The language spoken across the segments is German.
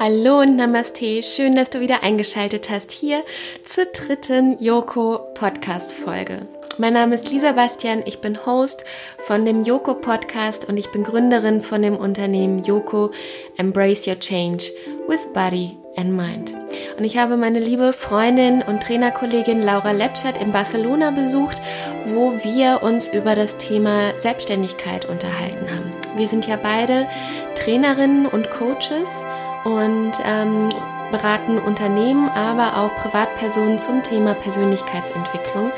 Hallo und Namaste, schön, dass du wieder eingeschaltet hast hier zur dritten Yoko Podcast Folge. Mein Name ist Lisa Bastian, ich bin Host von dem Yoko Podcast und ich bin Gründerin von dem Unternehmen Yoko Embrace Your Change with Body and Mind. Und ich habe meine liebe Freundin und Trainerkollegin Laura Letschert in Barcelona besucht, wo wir uns über das Thema Selbstständigkeit unterhalten haben. Wir sind ja beide Trainerinnen und Coaches und ähm, beraten Unternehmen, aber auch Privatpersonen zum Thema Persönlichkeitsentwicklung.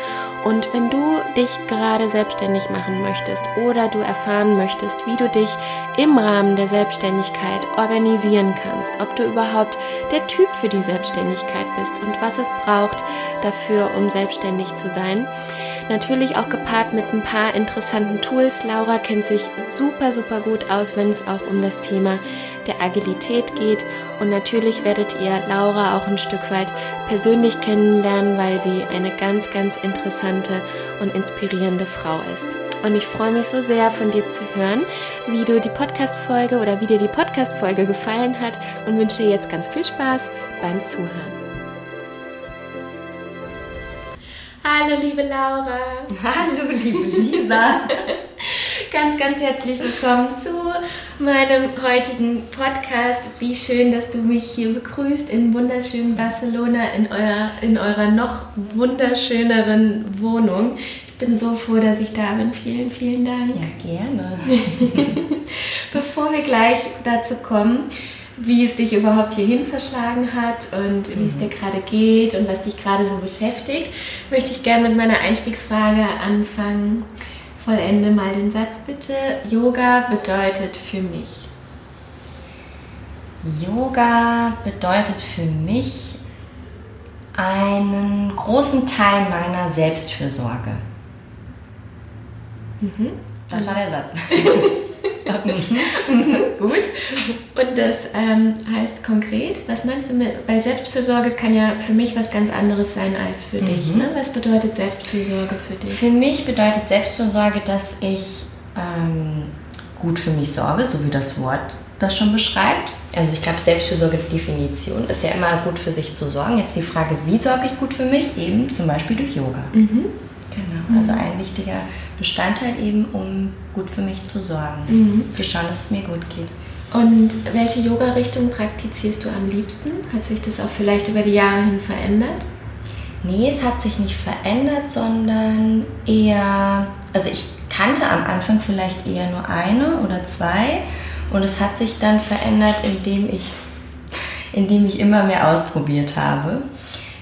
Und wenn du dich gerade selbstständig machen möchtest oder du erfahren möchtest, wie du dich im Rahmen der Selbstständigkeit organisieren kannst, ob du überhaupt der Typ für die Selbstständigkeit bist und was es braucht dafür, um selbstständig zu sein, Natürlich auch gepaart mit ein paar interessanten Tools. Laura kennt sich super, super gut aus, wenn es auch um das Thema der Agilität geht. Und natürlich werdet ihr Laura auch ein Stück weit persönlich kennenlernen, weil sie eine ganz, ganz interessante und inspirierende Frau ist. Und ich freue mich so sehr von dir zu hören, wie du die Podcast-Folge oder wie dir die Podcast-Folge gefallen hat und wünsche dir jetzt ganz viel Spaß beim Zuhören. Hallo, liebe Laura. Hallo, liebe Lisa. ganz, ganz herzlich willkommen zu meinem heutigen Podcast. Wie schön, dass du mich hier begrüßt in wunderschönen Barcelona, in, euer, in eurer noch wunderschöneren Wohnung. Ich bin so froh, dass ich da bin. Vielen, vielen Dank. Ja, gerne. Bevor wir gleich dazu kommen, wie es dich überhaupt hierhin verschlagen hat und wie mhm. es dir gerade geht und was dich gerade so beschäftigt, möchte ich gerne mit meiner Einstiegsfrage anfangen. Vollende mal den Satz bitte. Yoga bedeutet für mich. Yoga bedeutet für mich einen großen Teil meiner Selbstfürsorge. Mhm. Das war der Satz. Gut. Und das ähm, heißt konkret, was meinst du mit, weil Selbstfürsorge kann ja für mich was ganz anderes sein als für mhm. dich. Ne? Was bedeutet Selbstfürsorge für dich? Für mich bedeutet Selbstfürsorge, dass ich ähm, gut für mich sorge, so wie das Wort das schon beschreibt. Also ich glaube, Selbstfürsorge-Definition ist ja immer gut für sich zu sorgen. Jetzt die Frage, wie sorge ich gut für mich? Eben zum Beispiel durch Yoga. Mhm. Genau, also ein wichtiger Bestandteil eben, um gut für mich zu sorgen, mhm. zu schauen, dass es mir gut geht. Und welche Yoga-Richtung praktizierst du am liebsten? Hat sich das auch vielleicht über die Jahre hin verändert? Nee, es hat sich nicht verändert, sondern eher, also ich kannte am Anfang vielleicht eher nur eine oder zwei und es hat sich dann verändert, indem ich, indem ich immer mehr ausprobiert habe.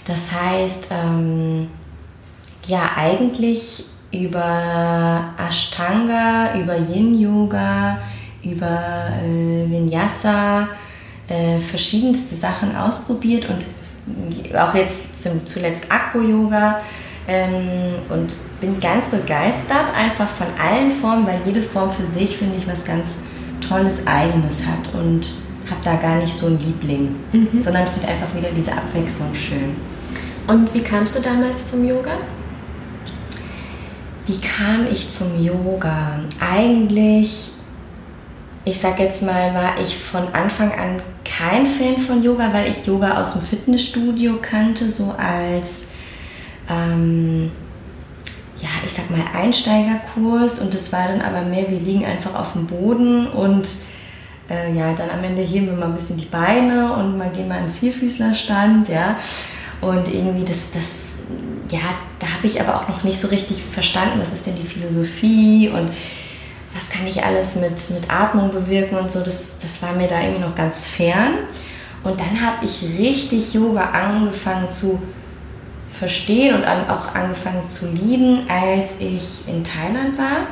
Das heißt, ähm, ja, eigentlich über Ashtanga, über Yin-Yoga, über äh, Vinyasa, äh, verschiedenste Sachen ausprobiert und auch jetzt zum, zuletzt Acro-Yoga ähm, und bin ganz begeistert einfach von allen Formen, weil jede Form für sich, finde ich, was ganz Tolles Eigenes hat und habe da gar nicht so einen Liebling, mhm. sondern finde einfach wieder diese Abwechslung schön. Und wie kamst du damals zum Yoga? Wie kam ich zum Yoga? Eigentlich, ich sag jetzt mal, war ich von Anfang an kein Fan von Yoga, weil ich Yoga aus dem Fitnessstudio kannte, so als, ähm, ja, ich sag mal, Einsteigerkurs. Und das war dann aber mehr, wir liegen einfach auf dem Boden und äh, ja, dann am Ende heben wir mal ein bisschen die Beine und mal gehen mal in Vierfüßlerstand, ja. Und irgendwie das, das ja, da habe ich aber auch noch nicht so richtig verstanden, was ist denn die Philosophie und was kann ich alles mit, mit Atmung bewirken und so. Das, das war mir da irgendwie noch ganz fern. Und dann habe ich richtig Yoga angefangen zu verstehen und an, auch angefangen zu lieben, als ich in Thailand war.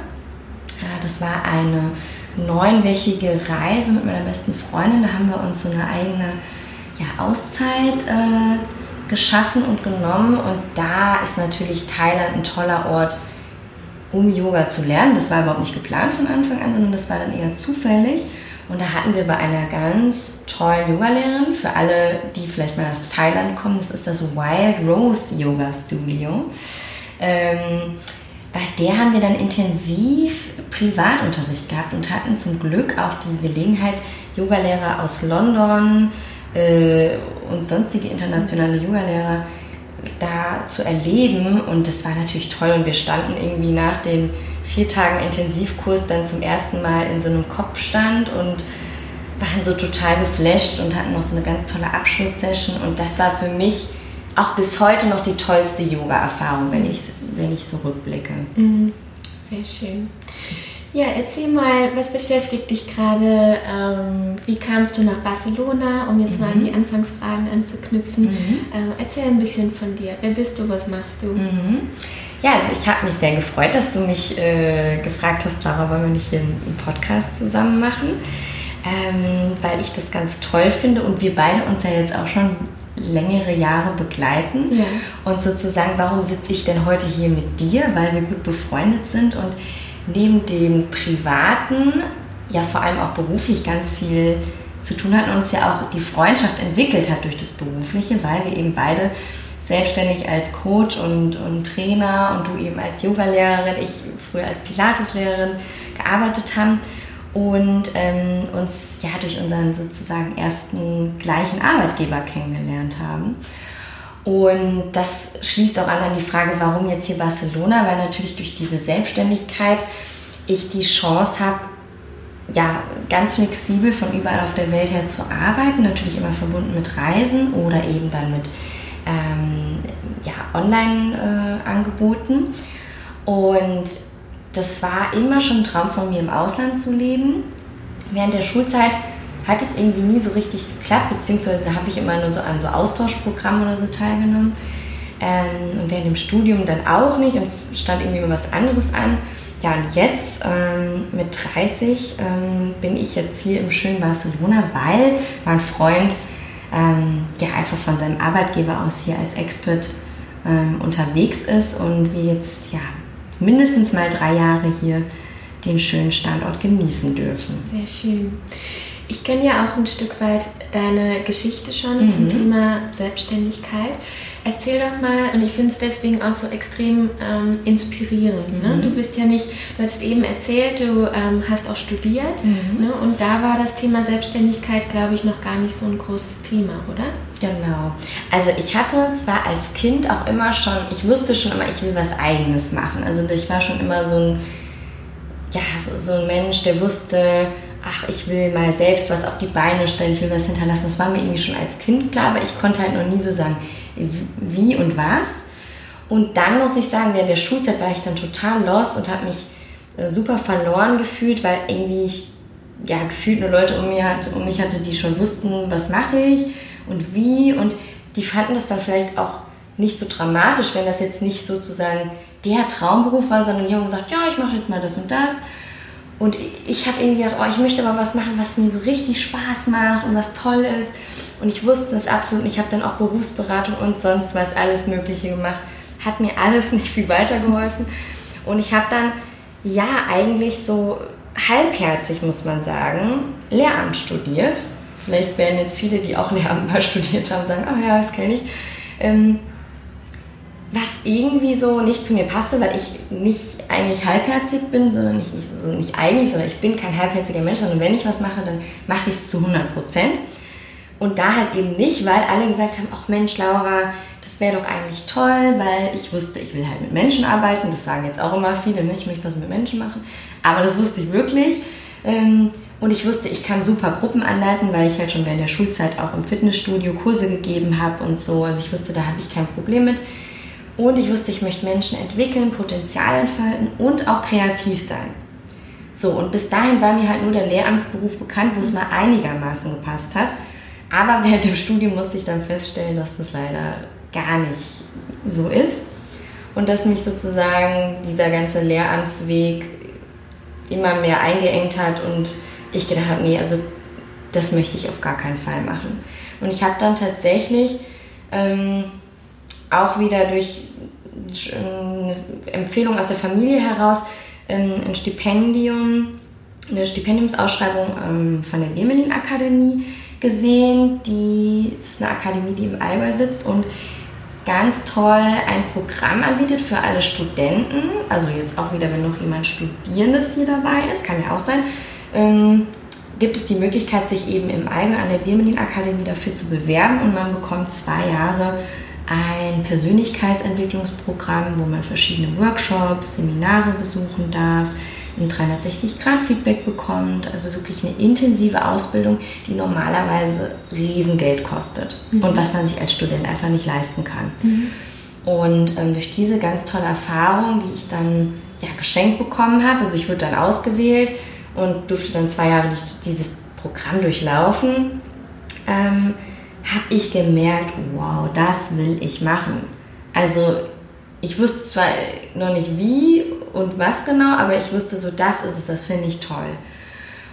Das war eine neunwöchige Reise mit meiner besten Freundin. Da haben wir uns so eine eigene ja, Auszeit äh, geschaffen und genommen und da ist natürlich Thailand ein toller Ort, um Yoga zu lernen. Das war überhaupt nicht geplant von Anfang an, sondern das war dann eher zufällig. Und da hatten wir bei einer ganz tollen Yogalehrerin, für alle, die vielleicht mal nach Thailand kommen, das ist das Wild Rose Yoga Studio. Ähm, bei der haben wir dann intensiv Privatunterricht gehabt und hatten zum Glück auch die Gelegenheit, Yogalehrer aus London äh, und sonstige internationale Yogalehrer da zu erleben. Und das war natürlich toll. Und wir standen irgendwie nach den vier Tagen Intensivkurs dann zum ersten Mal in so einem Kopfstand und waren so total geflasht und hatten noch so eine ganz tolle Abschlusssession. Und das war für mich auch bis heute noch die tollste Yoga-Erfahrung, wenn ich, wenn ich so rückblicke. Mhm. Sehr schön. Ja, erzähl mal, was beschäftigt dich gerade? Ähm, wie kamst du nach Barcelona, um jetzt mhm. mal an die mhm. Anfangsfragen anzuknüpfen? Mhm. Äh, erzähl ein bisschen von dir. Wer bist du? Was machst du? Mhm. Ja, also ich habe mich sehr gefreut, dass du mich äh, gefragt hast, Clara, wollen wir nicht hier einen Podcast zusammen machen? Ähm, weil ich das ganz toll finde und wir beide uns ja jetzt auch schon längere Jahre begleiten. Ja. Und sozusagen, warum sitze ich denn heute hier mit dir? Weil wir gut befreundet sind und neben dem Privaten ja vor allem auch beruflich ganz viel zu tun hatten und uns ja auch die Freundschaft entwickelt hat durch das Berufliche, weil wir eben beide selbstständig als Coach und, und Trainer und du eben als Yogalehrerin, ich früher als Pilateslehrerin gearbeitet haben und ähm, uns ja durch unseren sozusagen ersten gleichen Arbeitgeber kennengelernt haben. Und das schließt auch an an die Frage, warum jetzt hier Barcelona, weil natürlich durch diese Selbstständigkeit ich die Chance habe, ja, ganz flexibel von überall auf der Welt her zu arbeiten, natürlich immer verbunden mit Reisen oder eben dann mit ähm, ja, Online-Angeboten. Und das war immer schon ein Traum von mir, im Ausland zu leben. Während der Schulzeit hat es irgendwie nie so richtig geklappt, beziehungsweise da habe ich immer nur so an so Austauschprogrammen oder so teilgenommen. Ähm, und während dem Studium dann auch nicht und es stand irgendwie immer was anderes an. Ja, und jetzt ähm, mit 30 ähm, bin ich jetzt hier im schönen Barcelona, weil mein Freund ähm, ja einfach von seinem Arbeitgeber aus hier als Expert ähm, unterwegs ist und wir jetzt ja mindestens mal drei Jahre hier den schönen Standort genießen dürfen. Sehr schön. Ich kenne ja auch ein Stück weit deine Geschichte schon mhm. zum Thema Selbstständigkeit. Erzähl doch mal, und ich finde es deswegen auch so extrem ähm, inspirierend. Ne? Mhm. Du bist ja nicht, du hattest eben erzählt, du ähm, hast auch studiert mhm. ne? und da war das Thema Selbstständigkeit, glaube ich, noch gar nicht so ein großes Thema, oder? Genau. Also ich hatte zwar als Kind auch immer schon, ich wusste schon immer, ich will was Eigenes machen. Also ich war schon immer so ein, ja, so, so ein Mensch, der wusste, ach, ich will mal selbst was auf die Beine stellen, ich will was hinterlassen. Das war mir irgendwie schon als Kind klar, aber ich konnte halt noch nie so sagen, wie und was. Und dann muss ich sagen, während der Schulzeit war ich dann total lost und habe mich äh, super verloren gefühlt, weil irgendwie ich ja, gefühlt nur Leute um, mir hat, um mich hatte, die schon wussten, was mache ich und wie. Und die fanden das dann vielleicht auch nicht so dramatisch, wenn das jetzt nicht sozusagen der Traumberuf war, sondern die haben gesagt, ja, ich mache jetzt mal das und das. Und ich habe irgendwie gedacht, oh, ich möchte aber was machen, was mir so richtig Spaß macht und was toll ist. Und ich wusste es absolut nicht. Ich habe dann auch Berufsberatung und sonst was, alles Mögliche gemacht. Hat mir alles nicht viel weitergeholfen. Und ich habe dann, ja, eigentlich so halbherzig, muss man sagen, Lehramt studiert. Vielleicht werden jetzt viele, die auch Lehramt mal studiert haben, sagen, ach ja, das kenne ich. Ähm, was irgendwie so nicht zu mir passte, weil ich nicht eigentlich halbherzig bin, sondern nicht, nicht, so nicht eigentlich, sondern ich bin kein halbherziger Mensch, sondern wenn ich was mache, dann mache ich es zu 100 Prozent. Und da halt eben nicht, weil alle gesagt haben, ach Mensch, Laura, das wäre doch eigentlich toll, weil ich wusste, ich will halt mit Menschen arbeiten. Das sagen jetzt auch immer viele, ne? ich möchte was mit Menschen machen. Aber das wusste ich wirklich. Ähm, und ich wusste, ich kann super Gruppen anleiten, weil ich halt schon während der Schulzeit auch im Fitnessstudio Kurse gegeben habe und so. Also ich wusste, da habe ich kein Problem mit. Und ich wusste, ich möchte Menschen entwickeln, Potenzial entfalten und auch kreativ sein. So, und bis dahin war mir halt nur der Lehramtsberuf bekannt, wo es mal einigermaßen gepasst hat. Aber während dem Studium musste ich dann feststellen, dass das leider gar nicht so ist und dass mich sozusagen dieser ganze Lehramtsweg immer mehr eingeengt hat und ich gedacht habe, nee, also das möchte ich auf gar keinen Fall machen. Und ich habe dann tatsächlich ähm, auch wieder durch eine Empfehlung aus der Familie heraus ähm, ein Stipendium, eine Stipendiumsausschreibung ähm, von der Gemelin Akademie gesehen. Die das ist eine Akademie, die im Allgäu sitzt und ganz toll ein Programm anbietet für alle Studenten. Also jetzt auch wieder, wenn noch jemand Studierendes hier dabei ist, kann ja auch sein. Ähm, gibt es die Möglichkeit, sich eben im Allgäu an der Biermelin Akademie dafür zu bewerben und man bekommt zwei Jahre ein Persönlichkeitsentwicklungsprogramm, wo man verschiedene Workshops, Seminare besuchen darf, ein 360-Grad-Feedback bekommt, also wirklich eine intensive Ausbildung, die normalerweise Riesengeld kostet mhm. und was man sich als Student einfach nicht leisten kann. Mhm. Und ähm, durch diese ganz tolle Erfahrung, die ich dann ja, geschenkt bekommen habe, also ich wurde dann ausgewählt und durfte dann zwei Jahre dieses Programm durchlaufen, ähm, habe ich gemerkt, wow, das will ich machen. Also ich wusste zwar noch nicht wie und was genau, aber ich wusste so, das ist es, das finde ich toll.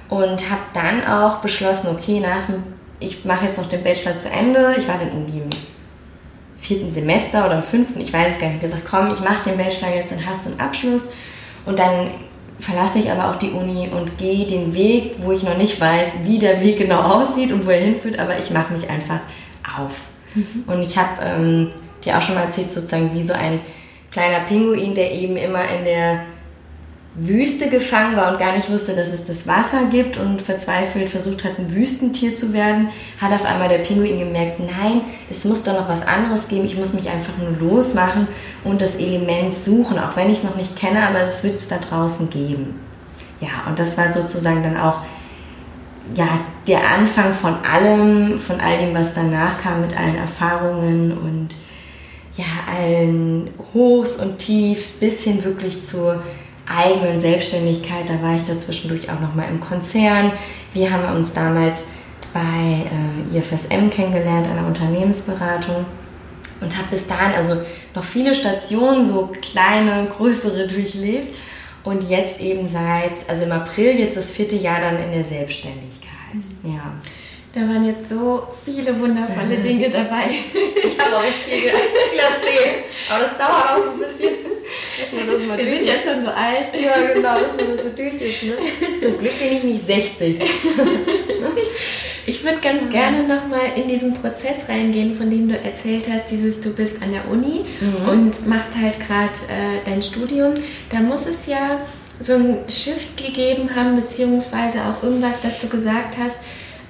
Und habe dann auch beschlossen, okay, nach, ich mache jetzt noch den Bachelor zu Ende. Ich war dann irgendwie im vierten Semester oder im fünften, ich weiß es gar nicht, gesagt, komm, ich mache den Bachelor jetzt, dann hast einen Abschluss. Und dann verlasse ich aber auch die Uni und gehe den Weg, wo ich noch nicht weiß, wie der Weg genau aussieht und wo er hinführt, aber ich mache mich einfach auf. Mhm. Und ich habe ähm, dir auch schon mal erzählt, sozusagen wie so ein kleiner Pinguin, der eben immer in der Wüste gefangen war und gar nicht wusste, dass es das Wasser gibt und verzweifelt versucht hat, ein Wüstentier zu werden, hat auf einmal der Pinguin gemerkt, nein, es muss doch noch was anderes geben, ich muss mich einfach nur losmachen und das Element suchen, auch wenn ich es noch nicht kenne, aber es wird es da draußen geben. Ja, und das war sozusagen dann auch ja, der Anfang von allem, von all dem, was danach kam, mit allen Erfahrungen und ja, allen Hochs und Tiefs bis hin wirklich zur eigenen Selbstständigkeit. Da war ich dazwischendurch auch nochmal im Konzern. Wir haben uns damals bei äh, IFSM kennengelernt, einer Unternehmensberatung. Und habe bis dahin also noch viele Stationen, so kleine, größere durchlebt. Und jetzt eben seit, also im April, jetzt das vierte Jahr dann in der Selbstständigkeit. Mhm. Ja. Da waren jetzt so viele wundervolle Dinge dabei. Ich habe auch viel, viel erzählt. Aber das dauert auch so ein bisschen. Dass man das mal Wir sind ja schon so alt. Ja, genau, dass man das so durch ist. Ne? Zum Glück bin ich nicht 60. Ich würde ganz mhm. gerne nochmal in diesen Prozess reingehen, von dem du erzählt hast, dieses du bist an der Uni mhm. und machst halt gerade äh, dein Studium. Da muss es ja so ein Shift gegeben haben, beziehungsweise auch irgendwas, dass du gesagt hast,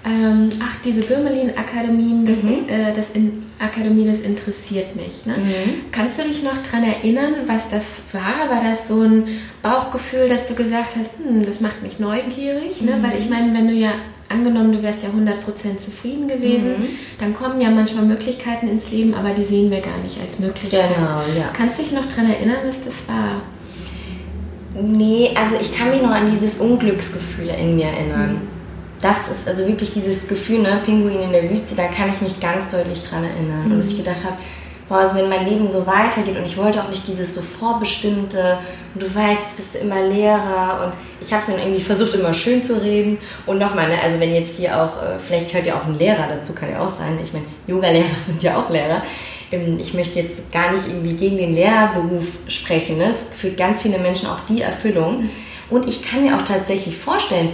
ähm, ach, diese Birmelin-Akademien, das, mhm. äh, das in Akademie, das interessiert mich. Ne? Mhm. Kannst du dich noch daran erinnern, was das war? War das so ein Bauchgefühl, dass du gesagt hast, hm, das macht mich neugierig? Ne? Mhm. Weil ich meine, wenn du ja angenommen, du wärst ja 100% zufrieden gewesen, mhm. dann kommen ja manchmal Möglichkeiten ins Leben, aber die sehen wir gar nicht als Möglichkeit. Genau, ja. Kannst du dich noch daran erinnern, was das war? Nee, also ich kann mich noch an dieses Unglücksgefühl in mir erinnern. Das ist also wirklich dieses Gefühl, ne, Pinguin in der Wüste, da kann ich mich ganz deutlich dran erinnern. Mhm. Und dass ich gedacht habe, boah, also wenn mein Leben so weitergeht und ich wollte auch nicht dieses so vorbestimmte und du weißt, jetzt bist du immer Lehrer und ich habe es mir irgendwie versucht, immer schön zu reden. Und nochmal, ne, also wenn jetzt hier auch, äh, vielleicht hört ja auch ein Lehrer dazu, kann ja auch sein. Ich meine, Yoga-Lehrer sind ja auch Lehrer. Ähm, ich möchte jetzt gar nicht irgendwie gegen den Lehrberuf sprechen. Ne? Es für ganz viele Menschen auch die Erfüllung. Mhm. Und ich kann mir auch tatsächlich vorstellen,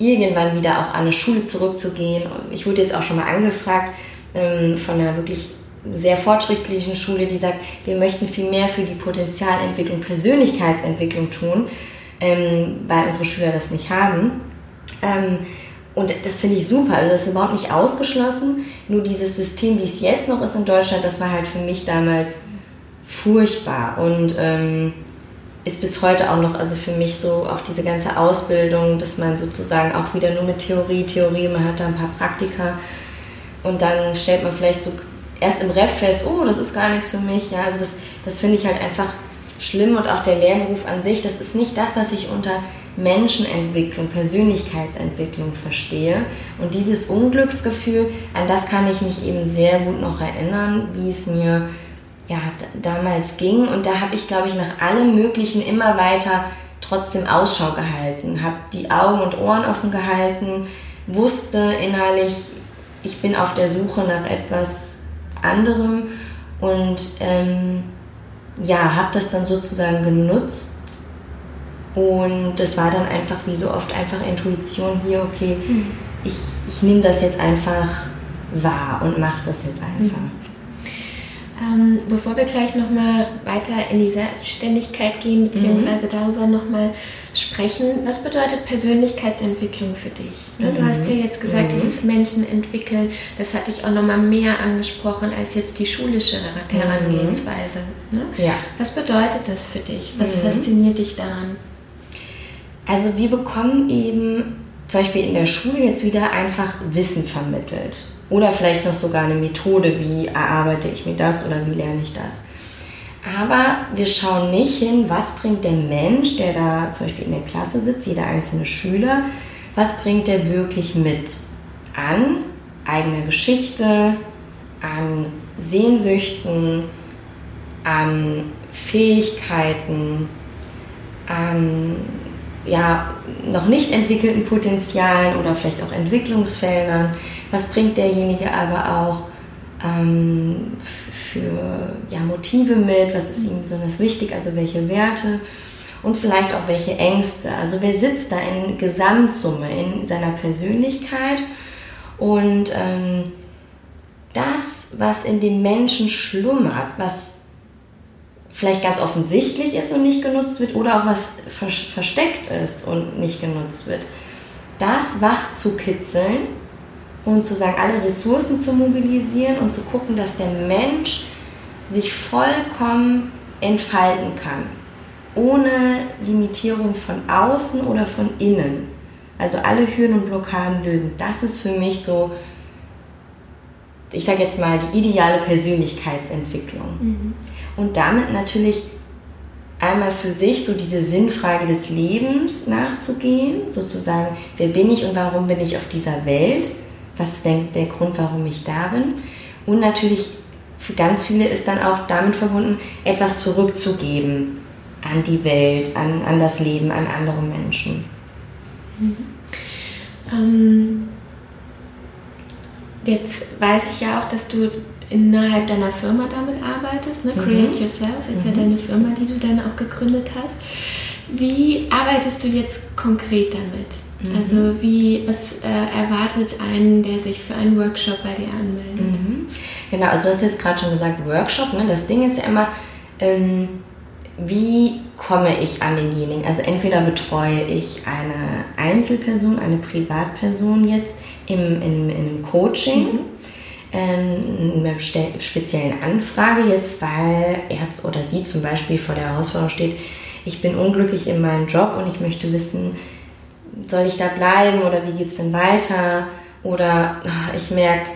irgendwann wieder auch an eine Schule zurückzugehen. Ich wurde jetzt auch schon mal angefragt ähm, von einer wirklich sehr fortschrittlichen Schule, die sagt, wir möchten viel mehr für die Potenzialentwicklung, Persönlichkeitsentwicklung tun, ähm, weil unsere Schüler das nicht haben. Ähm, und das finde ich super. Also das ist überhaupt nicht ausgeschlossen. Nur dieses System, wie es jetzt noch ist in Deutschland, das war halt für mich damals furchtbar. Und ähm, ist bis heute auch noch, also für mich so auch diese ganze Ausbildung, dass man sozusagen auch wieder nur mit Theorie, Theorie, man hat da ein paar Praktika und dann stellt man vielleicht so erst im Ref fest, oh, das ist gar nichts für mich. Ja, also das, das finde ich halt einfach schlimm und auch der Lernberuf an sich, das ist nicht das, was ich unter Menschenentwicklung, Persönlichkeitsentwicklung verstehe. Und dieses Unglücksgefühl, an das kann ich mich eben sehr gut noch erinnern, wie es mir ja, damals ging. Und da habe ich, glaube ich, nach allem Möglichen immer weiter trotzdem Ausschau gehalten, habe die Augen und Ohren offen gehalten, wusste innerlich, ich bin auf der Suche nach etwas anderem und ähm, ja, habe das dann sozusagen genutzt. Und das war dann einfach wie so oft einfach Intuition hier, okay, mhm. ich, ich nehme das jetzt einfach wahr und mache das jetzt einfach. Mhm. Ähm, bevor wir gleich nochmal weiter in die Selbstständigkeit gehen, beziehungsweise mhm. darüber nochmal sprechen, was bedeutet Persönlichkeitsentwicklung für dich? Ne, du hast ja jetzt gesagt, mhm. dieses Menschen entwickeln, das hatte ich auch nochmal mehr angesprochen als jetzt die schulische mhm. Herangehensweise. Ne? Ja. Was bedeutet das für dich? Was mhm. fasziniert dich daran? Also wir bekommen eben zum Beispiel in der Schule jetzt wieder einfach Wissen vermittelt. Oder vielleicht noch sogar eine Methode, wie erarbeite ich mir das oder wie lerne ich das. Aber wir schauen nicht hin, was bringt der Mensch, der da zum Beispiel in der Klasse sitzt, jeder einzelne Schüler, was bringt der wirklich mit an eigener Geschichte, an Sehnsüchten, an Fähigkeiten, an ja, noch nicht entwickelten Potenzialen oder vielleicht auch Entwicklungsfeldern. Was bringt derjenige aber auch ähm, für ja, Motive mit? Was ist ihm besonders wichtig? Also welche Werte? Und vielleicht auch welche Ängste. Also wer sitzt da in Gesamtsumme in seiner Persönlichkeit? Und ähm, das, was in dem Menschen schlummert, was vielleicht ganz offensichtlich ist und nicht genutzt wird oder auch was versteckt ist und nicht genutzt wird, das wach zu kitzeln und zu sagen, alle Ressourcen zu mobilisieren und zu gucken, dass der Mensch sich vollkommen entfalten kann, ohne Limitierung von außen oder von innen. Also alle Hürden und Blockaden lösen. Das ist für mich so, ich sage jetzt mal, die ideale Persönlichkeitsentwicklung. Mhm. Und damit natürlich einmal für sich so diese Sinnfrage des Lebens nachzugehen, sozusagen, wer bin ich und warum bin ich auf dieser Welt? Was ist denn der Grund, warum ich da bin? Und natürlich für ganz viele ist dann auch damit verbunden, etwas zurückzugeben an die Welt, an, an das Leben, an andere Menschen. Mhm. Ähm, jetzt weiß ich ja auch, dass du innerhalb deiner Firma damit arbeitest. Ne? Mhm. Create Yourself ist mhm. ja deine Firma, die du dann auch gegründet hast. Wie arbeitest du jetzt konkret damit? Mhm. Also wie, was äh, erwartet einen, der sich für einen Workshop bei dir anmeldet? Mhm. Genau, also du hast jetzt gerade schon gesagt Workshop. Ne? Das Ding ist ja immer, ähm, wie komme ich an denjenigen? Also entweder betreue ich eine Einzelperson, eine Privatperson jetzt im, in, in einem Coaching. Mhm ähm, einer speziellen Anfrage jetzt, weil er oder sie zum Beispiel vor der Herausforderung steht, ich bin unglücklich in meinem Job und ich möchte wissen, soll ich da bleiben oder wie geht es denn weiter? Oder ach, ich merke,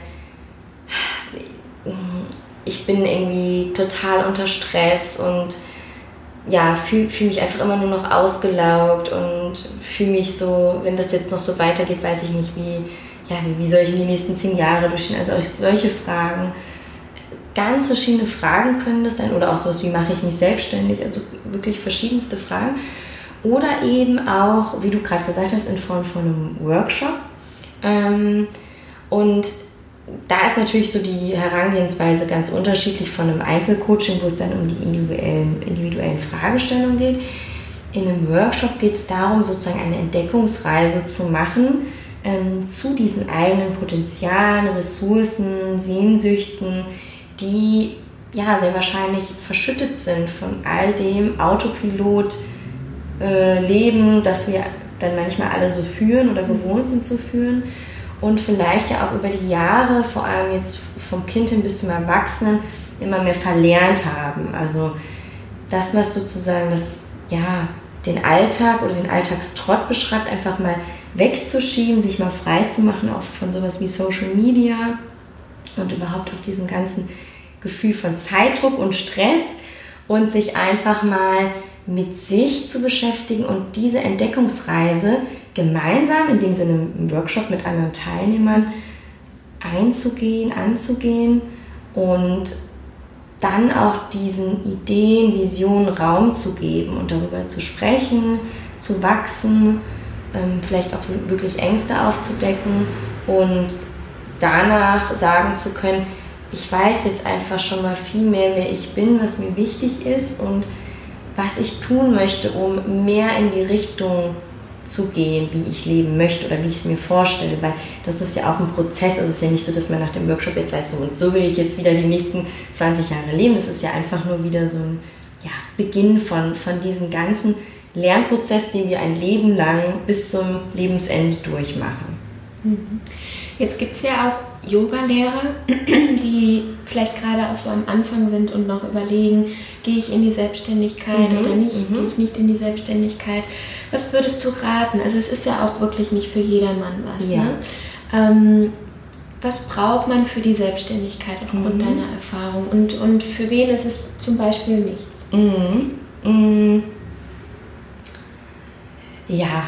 ich bin irgendwie total unter Stress und ja, fühle fühl mich einfach immer nur noch ausgelaugt und fühle mich so, wenn das jetzt noch so weitergeht, weiß ich nicht, wie, ja, wie soll ich in die nächsten zehn Jahre durchstehen? Also solche Fragen. Ganz verschiedene Fragen können das sein oder auch sowas wie mache ich mich selbstständig? Also wirklich verschiedenste Fragen. Oder eben auch, wie du gerade gesagt hast, in Form von einem Workshop. Ähm, und da ist natürlich so die Herangehensweise ganz unterschiedlich von einem Einzelcoaching, wo es dann um die individuellen, individuellen Fragestellungen geht. In einem Workshop geht es darum, sozusagen eine Entdeckungsreise zu machen, ähm, zu diesen eigenen Potenzialen, Ressourcen, Sehnsüchten, die ja sehr wahrscheinlich verschüttet sind von all dem Autopilot äh, das wir dann manchmal alle so führen oder gewohnt sind zu führen und vielleicht ja auch über die Jahre, vor allem jetzt vom Kind hin bis zum Erwachsenen, immer mehr verlernt haben. Also das, was sozusagen das, ja, den Alltag oder den Alltagstrott beschreibt, einfach mal wegzuschieben, sich mal frei zu machen, auch von sowas wie Social Media und überhaupt auch diesem ganzen Gefühl von Zeitdruck und Stress und sich einfach mal mit sich zu beschäftigen und diese Entdeckungsreise gemeinsam, in dem Sinne im Workshop mit anderen Teilnehmern, einzugehen, anzugehen und dann auch diesen Ideen, Visionen Raum zu geben und darüber zu sprechen, zu wachsen ähm, vielleicht auch wirklich Ängste aufzudecken und danach sagen zu können, ich weiß jetzt einfach schon mal viel mehr, wer ich bin, was mir wichtig ist und was ich tun möchte, um mehr in die Richtung zu gehen, wie ich leben möchte oder wie ich es mir vorstelle, weil das ist ja auch ein Prozess. Also es ist ja nicht so, dass man nach dem Workshop jetzt weiß, so und so will ich jetzt wieder die nächsten 20 Jahre leben. Das ist ja einfach nur wieder so ein ja, Beginn von, von diesem ganzen Lernprozess, den wir ein Leben lang bis zum Lebensende durchmachen. Mhm. Jetzt gibt es ja auch Yoga-Lehrer, die vielleicht gerade auch so am Anfang sind und noch überlegen, gehe ich in die Selbstständigkeit mhm. oder nicht, mhm. gehe ich nicht in die Selbstständigkeit. Was würdest du raten? Also es ist ja auch wirklich nicht für jedermann was. Ja. Ne? Ähm, was braucht man für die Selbstständigkeit aufgrund mhm. deiner Erfahrung? Und, und für wen ist es zum Beispiel nichts? Mhm. Mhm. Ja,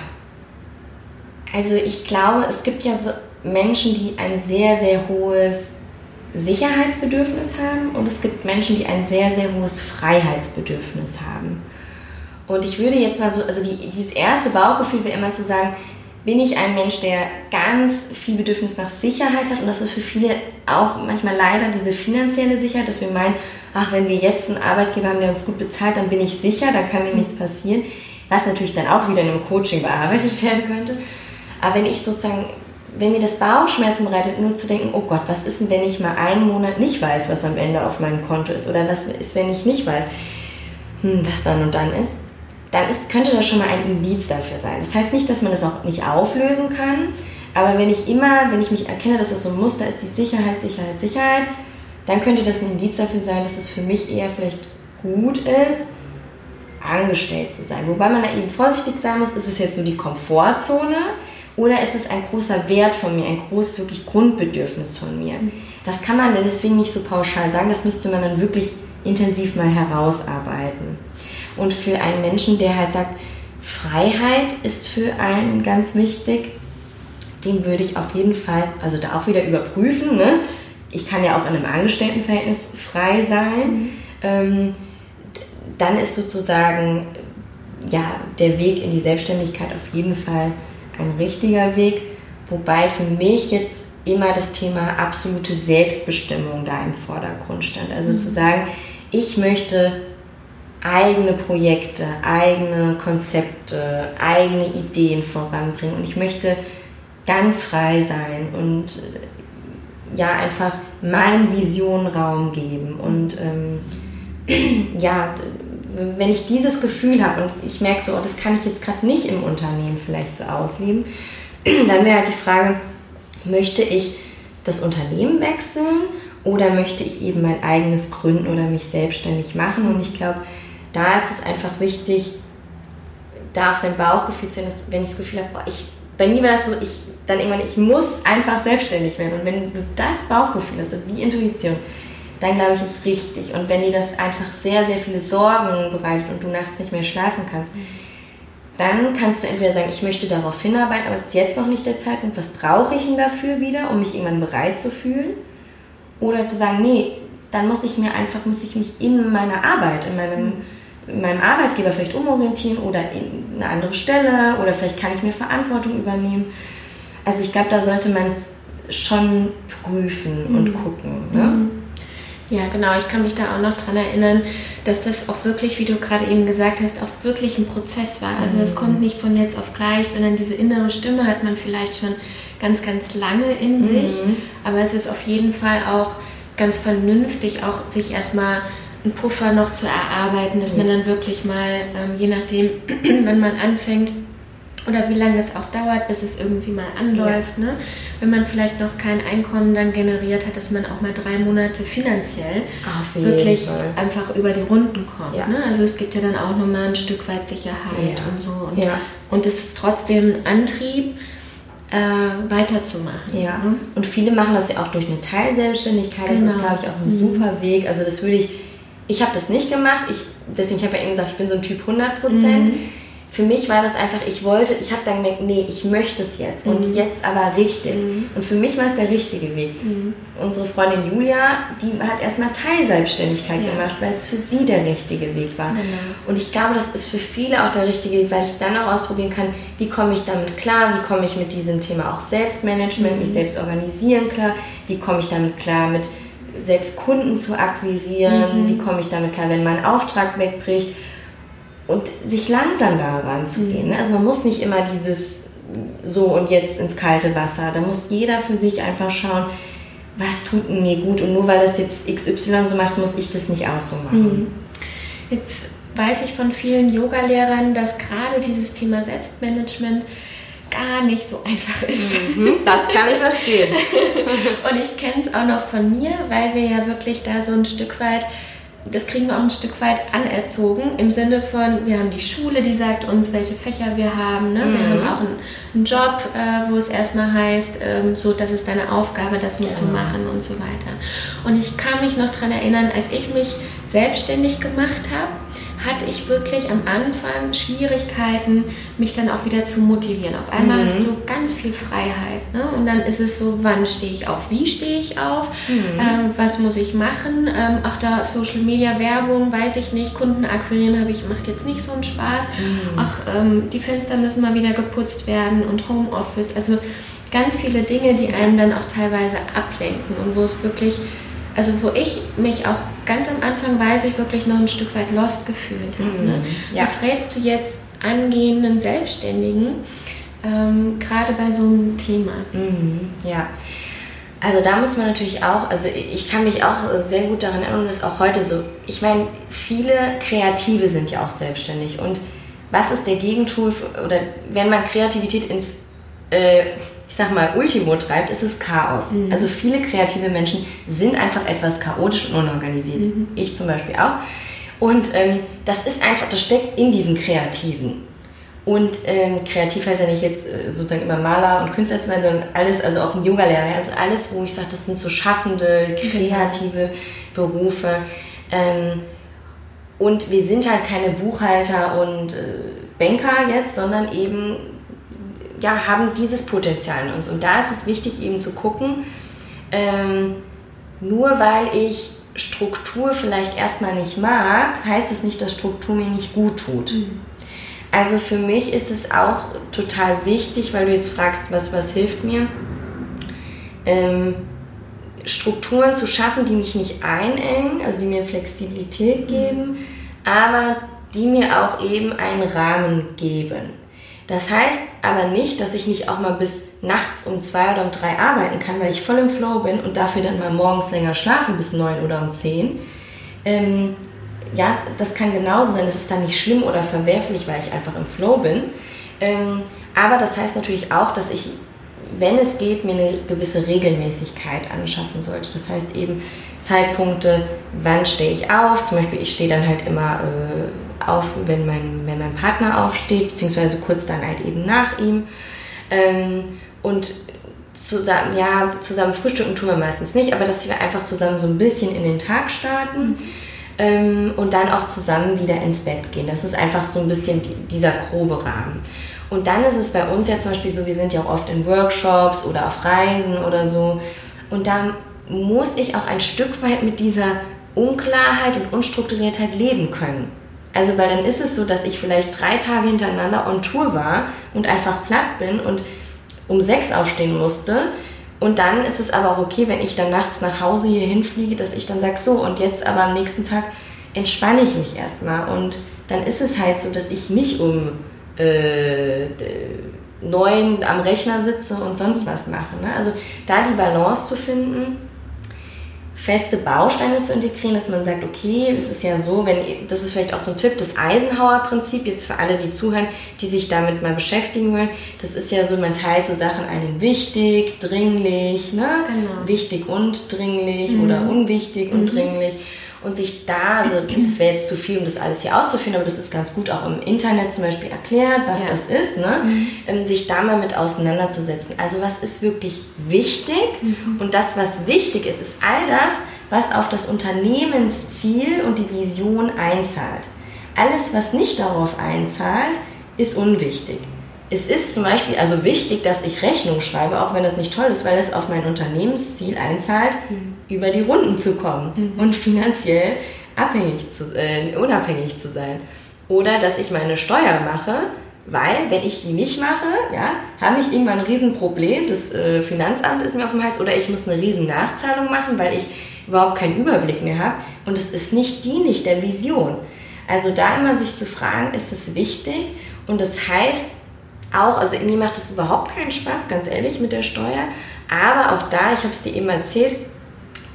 also ich glaube, es gibt ja so Menschen, die ein sehr, sehr hohes Sicherheitsbedürfnis haben und es gibt Menschen, die ein sehr, sehr hohes Freiheitsbedürfnis haben. Und ich würde jetzt mal so, also die, dieses erste Bauchgefühl wäre immer zu sagen, bin ich ein Mensch, der ganz viel Bedürfnis nach Sicherheit hat und das ist für viele auch manchmal leider diese finanzielle Sicherheit, dass wir meinen, ach, wenn wir jetzt einen Arbeitgeber haben, der uns gut bezahlt, dann bin ich sicher, dann kann mir nichts passieren, was natürlich dann auch wieder in einem Coaching bearbeitet werden könnte. Aber wenn ich sozusagen wenn mir das Bauchschmerzen bereitet, nur zu denken, oh Gott, was ist denn, wenn ich mal einen Monat nicht weiß, was am Ende auf meinem Konto ist? Oder was ist, wenn ich nicht weiß, hm, was dann und dann ist? Dann ist, könnte das schon mal ein Indiz dafür sein. Das heißt nicht, dass man das auch nicht auflösen kann, aber wenn ich immer, wenn ich mich erkenne, dass das so ein Muster ist, die Sicherheit, Sicherheit, Sicherheit, dann könnte das ein Indiz dafür sein, dass es für mich eher vielleicht gut ist, angestellt zu sein. Wobei man da eben vorsichtig sein muss, ist es jetzt so die Komfortzone, oder ist es ein großer Wert von mir, ein großes wirklich Grundbedürfnis von mir? Das kann man deswegen nicht so pauschal sagen, das müsste man dann wirklich intensiv mal herausarbeiten. Und für einen Menschen, der halt sagt, Freiheit ist für einen ganz wichtig, den würde ich auf jeden Fall, also da auch wieder überprüfen. Ne? Ich kann ja auch in einem Angestelltenverhältnis frei sein. Mhm. Ähm, dann ist sozusagen ja, der Weg in die Selbstständigkeit auf jeden Fall ein richtiger Weg, wobei für mich jetzt immer das Thema absolute Selbstbestimmung da im Vordergrund stand. Also mhm. zu sagen, ich möchte eigene Projekte, eigene Konzepte, eigene Ideen voranbringen und ich möchte ganz frei sein und äh, ja einfach meinen Visionen Raum geben und ähm, ja wenn ich dieses Gefühl habe und ich merke so, oh, das kann ich jetzt gerade nicht im Unternehmen vielleicht so ausleben, dann wäre halt die Frage, möchte ich das Unternehmen wechseln oder möchte ich eben mein eigenes gründen oder mich selbstständig machen? Und ich glaube, da ist es einfach wichtig, da auf sein Bauchgefühl zu hören, dass wenn ich das Gefühl habe, ich, bei mir war das so, ich dann irgendwann, ich muss einfach selbstständig werden. Und wenn du das Bauchgefühl hast, die Intuition, dann glaube ich, ist richtig. Und wenn dir das einfach sehr, sehr viele Sorgen bereitet und du nachts nicht mehr schlafen kannst, dann kannst du entweder sagen, ich möchte darauf hinarbeiten, aber es ist jetzt noch nicht der Zeitpunkt, was brauche ich denn dafür wieder, um mich irgendwann bereit zu fühlen? Oder zu sagen, nee, dann muss ich mir einfach, muss ich mich in meiner Arbeit, in meinem, in meinem Arbeitgeber vielleicht umorientieren oder in eine andere Stelle oder vielleicht kann ich mir Verantwortung übernehmen. Also ich glaube, da sollte man schon prüfen und mhm. gucken. Ne? Mhm. Ja, genau. Ich kann mich da auch noch daran erinnern, dass das auch wirklich, wie du gerade eben gesagt hast, auch wirklich ein Prozess war. Also es mhm. kommt nicht von jetzt auf gleich, sondern diese innere Stimme hat man vielleicht schon ganz, ganz lange in mhm. sich. Aber es ist auf jeden Fall auch ganz vernünftig, auch sich erstmal einen Puffer noch zu erarbeiten, dass man dann wirklich mal, ähm, je nachdem, wenn man anfängt, oder wie lange das auch dauert, bis es irgendwie mal anläuft. Ja. Ne? Wenn man vielleicht noch kein Einkommen dann generiert hat, dass man auch mal drei Monate finanziell wirklich Fall. einfach über die Runden kommt. Ja. Ne? Also es gibt ja dann auch nochmal ein Stück weit Sicherheit ja. und so. Und, und es ist trotzdem ein Antrieb, äh, weiterzumachen. Ja, mhm. und viele machen das ja auch durch eine Teilselbstständigkeit. Genau. Das ist, genau. glaube ich, auch ein mhm. super Weg. Also das würde ich, ich habe das nicht gemacht. Ich, deswegen, ich habe ja eben gesagt, ich bin so ein Typ 100 Prozent. Mhm für mich war das einfach, ich wollte, ich habe dann gemerkt, nee, ich möchte es jetzt mhm. und jetzt aber richtig. Mhm. Und für mich war es der richtige Weg. Mhm. Unsere Freundin Julia, die hat erstmal Teilselbstständigkeit ja. gemacht, weil es für sie der richtige Weg war. Genau. Und ich glaube, das ist für viele auch der richtige Weg, weil ich dann auch ausprobieren kann, wie komme ich damit klar, wie komme ich mit diesem Thema auch Selbstmanagement, mich mhm. selbst organisieren klar, wie komme ich damit klar, mit selbst Kunden zu akquirieren, mhm. wie komme ich damit klar, wenn mein Auftrag wegbricht und sich langsam da ranzugehen. Mhm. Also man muss nicht immer dieses so und jetzt ins kalte Wasser. Da muss jeder für sich einfach schauen, was tut mir gut und nur weil das jetzt XY so macht, muss ich das nicht auch so machen. Mhm. Jetzt weiß ich von vielen Yoga-Lehrern, dass gerade dieses Thema Selbstmanagement gar nicht so einfach ist. Mhm, das kann ich verstehen. und ich kenne es auch noch von mir, weil wir ja wirklich da so ein Stück weit das kriegen wir auch ein Stück weit anerzogen, im Sinne von, wir haben die Schule, die sagt uns, welche Fächer wir haben. Ne? Mhm. Wir haben auch einen, einen Job, äh, wo es erstmal heißt, ähm, so, das ist deine Aufgabe, das musst ja. du machen und so weiter. Und ich kann mich noch daran erinnern, als ich mich selbstständig gemacht habe, hatte ich wirklich am Anfang Schwierigkeiten, mich dann auch wieder zu motivieren. Auf einmal mhm. hast du ganz viel Freiheit. Ne? Und dann ist es so, wann stehe ich auf, wie stehe ich auf, mhm. ähm, was muss ich machen. Ähm, auch da Social Media Werbung, weiß ich nicht, Kunden akquirieren habe ich, macht jetzt nicht so einen Spaß. Mhm. Auch ähm, die Fenster müssen mal wieder geputzt werden und Homeoffice. Also ganz viele Dinge, die einem dann auch teilweise ablenken und wo es wirklich also wo ich mich auch ganz am Anfang weiß ich wirklich noch ein Stück weit lost gefühlt habe. Ne? Mhm. Ja. Was rätst du jetzt angehenden Selbstständigen, ähm, gerade bei so einem Thema? Mhm. Ja. Also da muss man natürlich auch, also ich kann mich auch sehr gut daran erinnern und das ist auch heute so. Ich meine, viele Kreative sind ja auch selbstständig und was ist der Gegentool für, oder wenn man Kreativität ins äh, ich sag mal, Ultimo treibt, ist es Chaos. Mhm. Also viele kreative Menschen sind einfach etwas chaotisch und unorganisiert. Mhm. Ich zum Beispiel auch. Und ähm, das ist einfach, das steckt in diesen Kreativen. Und ähm, kreativ heißt ja nicht jetzt äh, sozusagen immer Maler und Künstler zu sein, sondern alles, also auch ein Yoga-Lehrer, also alles, wo ich sage, das sind so schaffende, kreative Berufe. Ähm, und wir sind halt keine Buchhalter und äh, Banker jetzt, sondern eben ja, haben dieses Potenzial in uns. Und da ist es wichtig, eben zu gucken, ähm, nur weil ich Struktur vielleicht erstmal nicht mag, heißt es nicht, dass Struktur mir nicht gut tut. Mhm. Also für mich ist es auch total wichtig, weil du jetzt fragst, was, was hilft mir, ähm, Strukturen zu schaffen, die mich nicht einengen, also die mir Flexibilität mhm. geben, aber die mir auch eben einen Rahmen geben. Das heißt aber nicht, dass ich nicht auch mal bis nachts um zwei oder um drei arbeiten kann, weil ich voll im Flow bin und dafür dann mal morgens länger schlafen bis neun oder um zehn. Ähm, ja, das kann genauso sein. Das ist dann nicht schlimm oder verwerflich, weil ich einfach im Flow bin. Ähm, aber das heißt natürlich auch, dass ich, wenn es geht, mir eine gewisse Regelmäßigkeit anschaffen sollte. Das heißt eben Zeitpunkte, wann stehe ich auf. Zum Beispiel, ich stehe dann halt immer äh, auf, wenn mein, wenn mein Partner aufsteht, beziehungsweise kurz dann halt eben nach ihm. Ähm, und zusammen, ja, zusammen frühstücken tun wir meistens nicht, aber dass wir einfach zusammen so ein bisschen in den Tag starten. Mhm. Ähm, und dann auch zusammen wieder ins Bett gehen. Das ist einfach so ein bisschen die, dieser grobe Rahmen. Und dann ist es bei uns ja zum Beispiel so, wir sind ja auch oft in Workshops oder auf Reisen oder so. Und da muss ich auch ein Stück weit mit dieser Unklarheit und Unstrukturiertheit leben können. Also, weil dann ist es so, dass ich vielleicht drei Tage hintereinander on Tour war und einfach platt bin und um sechs aufstehen musste. Und dann ist es aber auch okay, wenn ich dann nachts nach Hause hier hinfliege, dass ich dann sage, so, und jetzt aber am nächsten Tag entspanne ich mich erstmal. Und dann ist es halt so, dass ich nicht um äh, neun am Rechner sitze und sonst was mache. Ne? Also da die Balance zu finden, feste Bausteine zu integrieren, dass man sagt, okay, es ist ja so, wenn das ist vielleicht auch so ein Tipp, das Eisenhower-Prinzip, jetzt für alle, die zuhören, die sich damit mal beschäftigen wollen, das ist ja so, man teilt so Sachen ein wichtig, dringlich, ne? Genau. wichtig und dringlich mhm. oder unwichtig mhm. und dringlich und sich da, also das wäre jetzt zu viel, um das alles hier auszuführen, aber das ist ganz gut auch im Internet zum Beispiel erklärt, was ja. das ist, ne? Mhm. Ähm, sich da mal mit auseinanderzusetzen. Also was ist wirklich wichtig mhm. und das, was wichtig ist, ist all das, was auf das Unternehmensziel und die Vision einzahlt. Alles, was nicht darauf einzahlt, ist unwichtig. Es ist zum Beispiel also wichtig, dass ich Rechnung schreibe, auch wenn das nicht toll ist, weil es auf mein Unternehmensziel einzahlt, mhm. Über die Runden zu kommen mhm. und finanziell abhängig zu, äh, unabhängig zu sein. Oder dass ich meine Steuer mache, weil wenn ich die nicht mache, ja, habe ich irgendwann ein Riesenproblem. Das äh, Finanzamt ist mir auf dem Hals oder ich muss eine riesen Nachzahlung machen, weil ich überhaupt keinen Überblick mehr habe. Und es ist nicht dienlich der Vision. Also da immer sich zu fragen, ist es wichtig? Und das heißt auch, also mir macht es überhaupt keinen Spaß, ganz ehrlich, mit der Steuer. Aber auch da, ich habe es dir eben erzählt,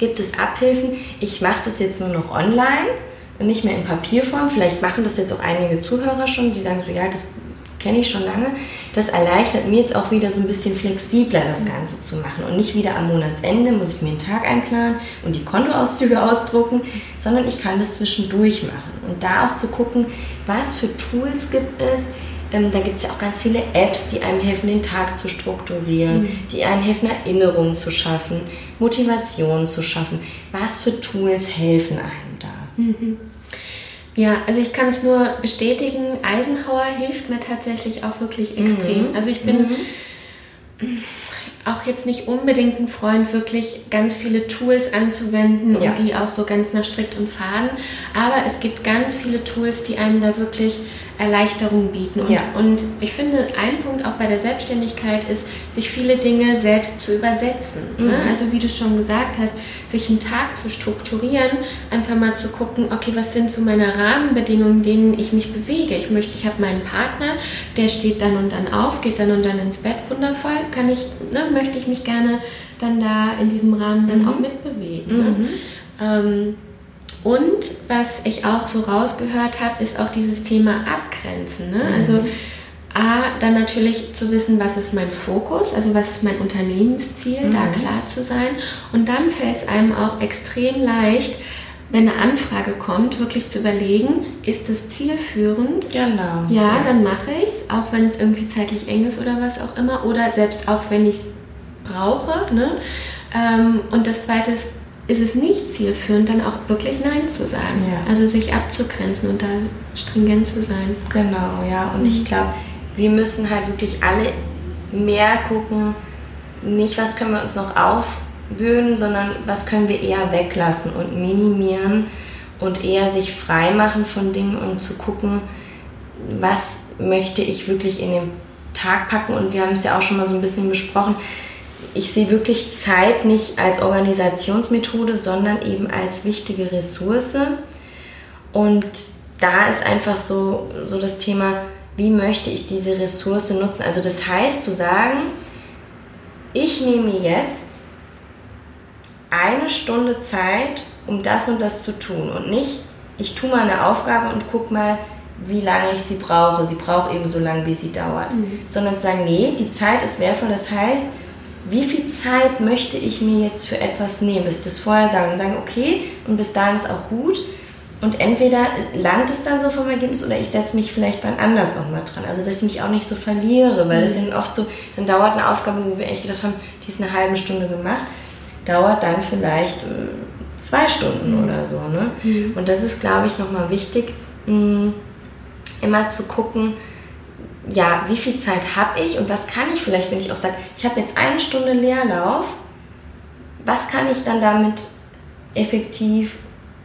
gibt es Abhilfen. Ich mache das jetzt nur noch online und nicht mehr in Papierform. Vielleicht machen das jetzt auch einige Zuhörer schon, die sagen so, ja, das kenne ich schon lange. Das erleichtert mir jetzt auch wieder so ein bisschen flexibler das Ganze zu machen und nicht wieder am Monatsende muss ich mir einen Tag einplanen und die Kontoauszüge ausdrucken, sondern ich kann das zwischendurch machen und da auch zu gucken, was für Tools gibt es. Ähm, da gibt es ja auch ganz viele Apps, die einem helfen, den Tag zu strukturieren, mhm. die einem helfen, Erinnerungen zu schaffen, Motivation zu schaffen. Was für Tools helfen einem da? Mhm. Ja, also ich kann es nur bestätigen, Eisenhower hilft mir tatsächlich auch wirklich extrem. Mhm. Also ich bin mhm. auch jetzt nicht unbedingt ein Freund, wirklich ganz viele Tools anzuwenden ja. und die auch so ganz nach strikt und faden. Aber es gibt ganz viele Tools, die einem da wirklich Erleichterung bieten. Und, ja. und ich finde, ein Punkt auch bei der Selbstständigkeit ist, sich viele Dinge selbst zu übersetzen. Ne? Mhm. Ne? Also wie du schon gesagt hast, sich einen Tag zu strukturieren, einfach mal zu gucken, okay, was sind so meine Rahmenbedingungen, denen ich mich bewege. Ich möchte, ich habe meinen Partner, der steht dann und dann auf, geht dann und dann ins Bett, wundervoll, kann ich, ne, möchte ich mich gerne dann da in diesem Rahmen dann mhm. auch mitbewegen. Ne? Mhm. Ähm, und was ich auch so rausgehört habe, ist auch dieses Thema Abgrenzen. Ne? Mhm. Also A, dann natürlich zu wissen, was ist mein Fokus, also was ist mein Unternehmensziel, mhm. da klar zu sein. Und dann fällt es einem auch extrem leicht, wenn eine Anfrage kommt, wirklich zu überlegen, ist das zielführend? Genau. Ja, ja. dann mache ich es, auch wenn es irgendwie zeitlich eng ist oder was auch immer. Oder selbst auch wenn ich es brauche. Ne? Ähm, und das Zweite ist, ist es nicht zielführend, dann auch wirklich Nein zu sagen. Ja. Also sich abzugrenzen und da stringent zu sein. Genau, ja. Und mhm. ich glaube, wir müssen halt wirklich alle mehr gucken, nicht was können wir uns noch aufbürden, sondern was können wir eher weglassen und minimieren und eher sich frei machen von Dingen und zu gucken, was möchte ich wirklich in den Tag packen. Und wir haben es ja auch schon mal so ein bisschen besprochen ich sehe wirklich Zeit nicht als Organisationsmethode, sondern eben als wichtige Ressource. Und da ist einfach so, so das Thema, wie möchte ich diese Ressource nutzen? Also das heißt zu sagen, ich nehme jetzt eine Stunde Zeit, um das und das zu tun und nicht, ich tue mal eine Aufgabe und gucke mal, wie lange ich sie brauche. Sie braucht eben so lange, wie sie dauert. Mhm. Sondern zu sagen, nee, die Zeit ist wertvoll. Das heißt, wie viel Zeit möchte ich mir jetzt für etwas nehmen? Ist das vorher sagen und sagen, okay, und bis dahin ist auch gut. Und entweder langt es dann so vom Ergebnis oder ich setze mich vielleicht beim anders nochmal dran. Also, dass ich mich auch nicht so verliere, weil es mhm. ja oft so, dann dauert eine Aufgabe, wo wir echt gedacht haben, die ist eine halbe Stunde gemacht, dauert dann vielleicht äh, zwei Stunden mhm. oder so. Ne? Mhm. Und das ist, glaube ich, nochmal wichtig, mh, immer zu gucken, ja, wie viel Zeit habe ich und was kann ich vielleicht, wenn ich auch sage, ich habe jetzt eine Stunde Leerlauf, was kann ich dann damit effektiv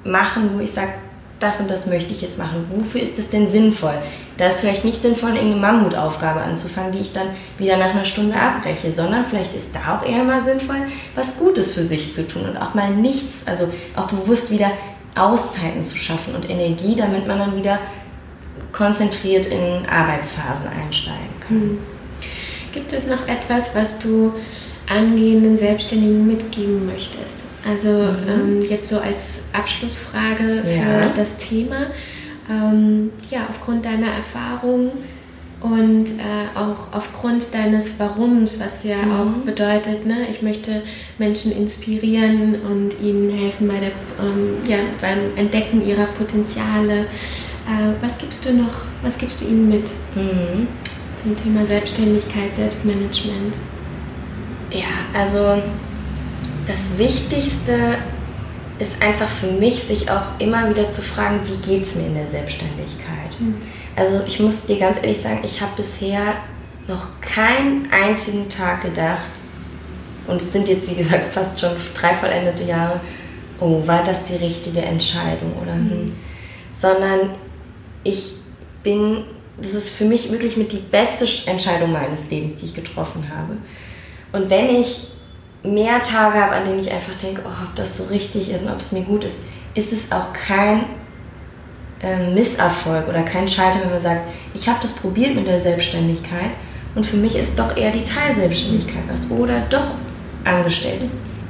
machen, wo ich sage, das und das möchte ich jetzt machen. Wofür ist es denn sinnvoll? Da ist vielleicht nicht sinnvoll, irgendeine Mammutaufgabe anzufangen, die ich dann wieder nach einer Stunde abbreche, sondern vielleicht ist da auch eher mal sinnvoll, was Gutes für sich zu tun und auch mal nichts, also auch bewusst wieder Auszeiten zu schaffen und Energie, damit man dann wieder konzentriert in Arbeitsphasen einsteigen können. Hm. Gibt es noch etwas, was du angehenden Selbstständigen mitgeben möchtest? Also mhm. ähm, jetzt so als Abschlussfrage für ja. das Thema. Ähm, ja, aufgrund deiner Erfahrung und äh, auch aufgrund deines Warums, was ja mhm. auch bedeutet, ne, ich möchte Menschen inspirieren und ihnen helfen bei der, ähm, ja, beim Entdecken ihrer Potenziale. Äh, was gibst du noch, was gibst du ihnen mit mhm. zum Thema Selbstständigkeit, Selbstmanagement? Ja, also das Wichtigste ist einfach für mich, sich auch immer wieder zu fragen, wie geht es mir in der Selbstständigkeit? Mhm. Also ich muss dir ganz ehrlich sagen, ich habe bisher noch keinen einzigen Tag gedacht, und es sind jetzt wie gesagt fast schon drei vollendete Jahre, oh, war das die richtige Entscheidung oder mhm. sondern ich bin, das ist für mich wirklich mit die beste Entscheidung meines Lebens, die ich getroffen habe. Und wenn ich mehr Tage habe, an denen ich einfach denke, oh, ob das so richtig ist und ob es mir gut ist, ist es auch kein ähm, Misserfolg oder kein Scheitern, wenn man sagt, ich habe das probiert mit der Selbstständigkeit und für mich ist doch eher die Teilselbstständigkeit was oder doch Angestellte.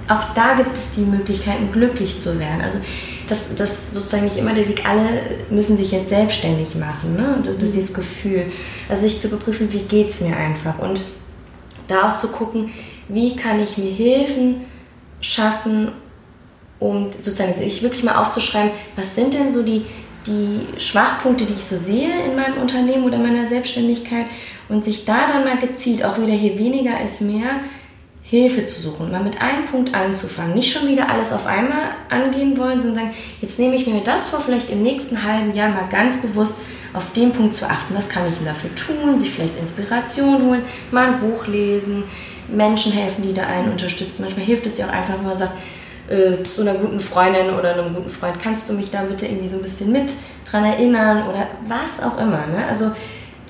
Auch da gibt es die Möglichkeiten, glücklich zu werden. Also das, das sozusagen nicht immer der Weg, alle müssen sich jetzt selbstständig machen. Ne? Das, das ist dieses Gefühl. Also sich zu überprüfen, wie geht es mir einfach. Und da auch zu gucken, wie kann ich mir Hilfen schaffen, um sozusagen sich wirklich mal aufzuschreiben, was sind denn so die, die Schwachpunkte, die ich so sehe in meinem Unternehmen oder meiner Selbstständigkeit und sich da dann mal gezielt auch wieder hier weniger ist mehr Hilfe zu suchen, mal mit einem Punkt anzufangen. Nicht schon wieder alles auf einmal angehen wollen, sondern sagen, jetzt nehme ich mir das vor, vielleicht im nächsten halben Jahr mal ganz bewusst auf den Punkt zu achten. Was kann ich denn dafür tun? Sich vielleicht Inspiration holen, mal ein Buch lesen, Menschen helfen, die da einen unterstützen. Manchmal hilft es ja auch einfach, wenn man sagt, äh, zu einer guten Freundin oder einem guten Freund, kannst du mich da bitte irgendwie so ein bisschen mit dran erinnern oder was auch immer. Ne? Also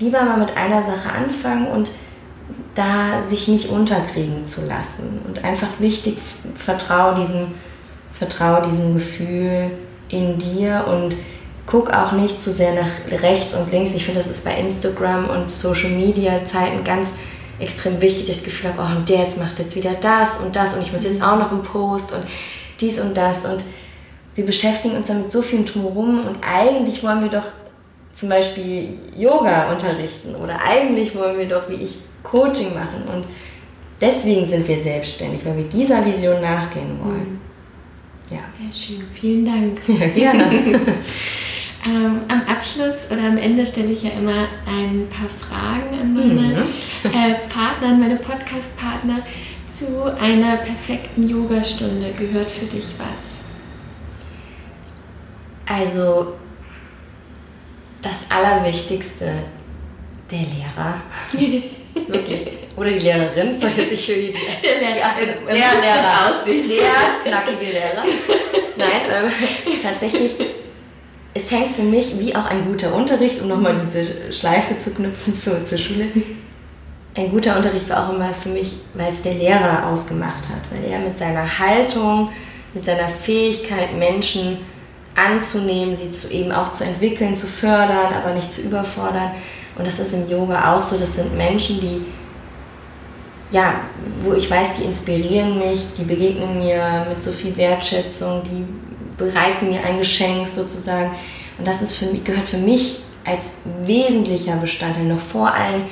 lieber mal mit einer Sache anfangen und da sich nicht unterkriegen zu lassen. Und einfach wichtig, vertraue diesem, vertraue diesem Gefühl in dir und guck auch nicht zu sehr nach rechts und links. Ich finde, das ist bei Instagram und Social Media Zeiten ganz extrem wichtig, das Gefühl habe, oh, und der jetzt macht jetzt wieder das und das und ich muss jetzt auch noch einen Post und dies und das und wir beschäftigen uns dann mit so vielen Drumherum und eigentlich wollen wir doch zum Beispiel Yoga unterrichten oder eigentlich wollen wir doch, wie ich, Coaching machen. Und deswegen sind wir selbstständig, weil wir dieser Vision nachgehen wollen. Mhm. Ja. Sehr schön, vielen Dank. Ja, gerne. ähm, am Abschluss oder am Ende stelle ich ja immer ein paar Fragen an meine mhm. äh, Partner, an meine Podcast-Partner. Zu einer perfekten Yogastunde gehört für dich was? Also das Allerwichtigste, der Lehrer. Wirklich. Oder die Lehrerin, das soll jetzt nicht für die, der Lehrer, die, der, Lehrer, der knackige Lehrer. Nein, ähm, tatsächlich, es hängt für mich wie auch ein guter Unterricht, um nochmal diese Schleife zu knüpfen zur, zur Schule. Ein guter Unterricht war auch immer für mich, weil es der Lehrer ausgemacht hat, weil er mit seiner Haltung, mit seiner Fähigkeit, Menschen anzunehmen, sie zu eben auch zu entwickeln, zu fördern, aber nicht zu überfordern. Und das ist im Yoga auch so. Das sind Menschen, die, ja, wo ich weiß, die inspirieren mich, die begegnen mir mit so viel Wertschätzung, die bereiten mir ein Geschenk sozusagen. Und das ist für mich, gehört für mich als wesentlicher Bestandteil noch vor allen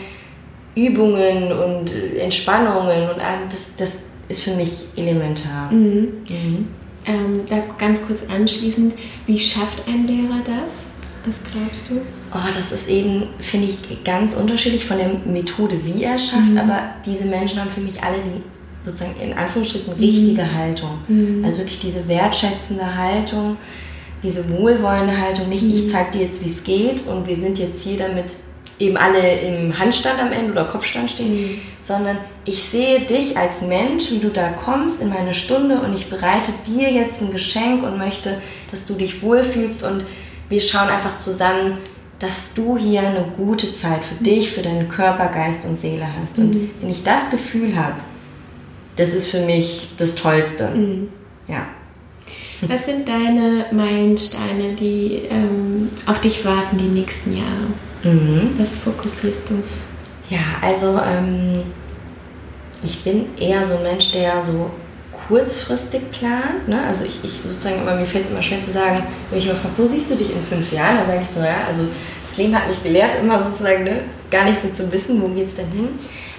Übungen und Entspannungen und das, das ist für mich elementar. Mhm. Mhm. Ähm, da ganz kurz anschließend, wie schafft ein Lehrer das? Was glaubst du? Oh, das ist eben, finde ich, ganz unterschiedlich von der Methode, wie er schafft, mhm. aber diese Menschen haben für mich alle die sozusagen in Anführungsstrichen richtige mhm. Haltung. Mhm. Also wirklich diese wertschätzende Haltung, diese wohlwollende Haltung, nicht ich mhm. zeige dir jetzt, wie es geht und wir sind jetzt hier damit eben alle im Handstand am Ende oder Kopfstand stehen, mhm. sondern ich sehe dich als Mensch, wie du da kommst in meine Stunde und ich bereite dir jetzt ein Geschenk und möchte, dass du dich wohlfühlst und wir schauen einfach zusammen, dass du hier eine gute Zeit für dich, für deinen Körper, Geist und Seele hast. Und mhm. wenn ich das Gefühl habe, das ist für mich das Tollste. Mhm. Ja. Was sind deine Meilensteine, die ähm, auf dich warten die nächsten Jahre? Mhm. Was fokussierst du? Ja, also ähm, ich bin eher so ein Mensch, der so kurzfristig plant. Ne? Also ich, ich sozusagen, aber mir fällt es immer schwer zu sagen, wenn ich immer frage, wo siehst du dich in fünf Jahren? Dann sage ich so, ja, also das Leben hat mich gelehrt, immer sozusagen ne, gar nicht so zu wissen, wo geht es denn hin.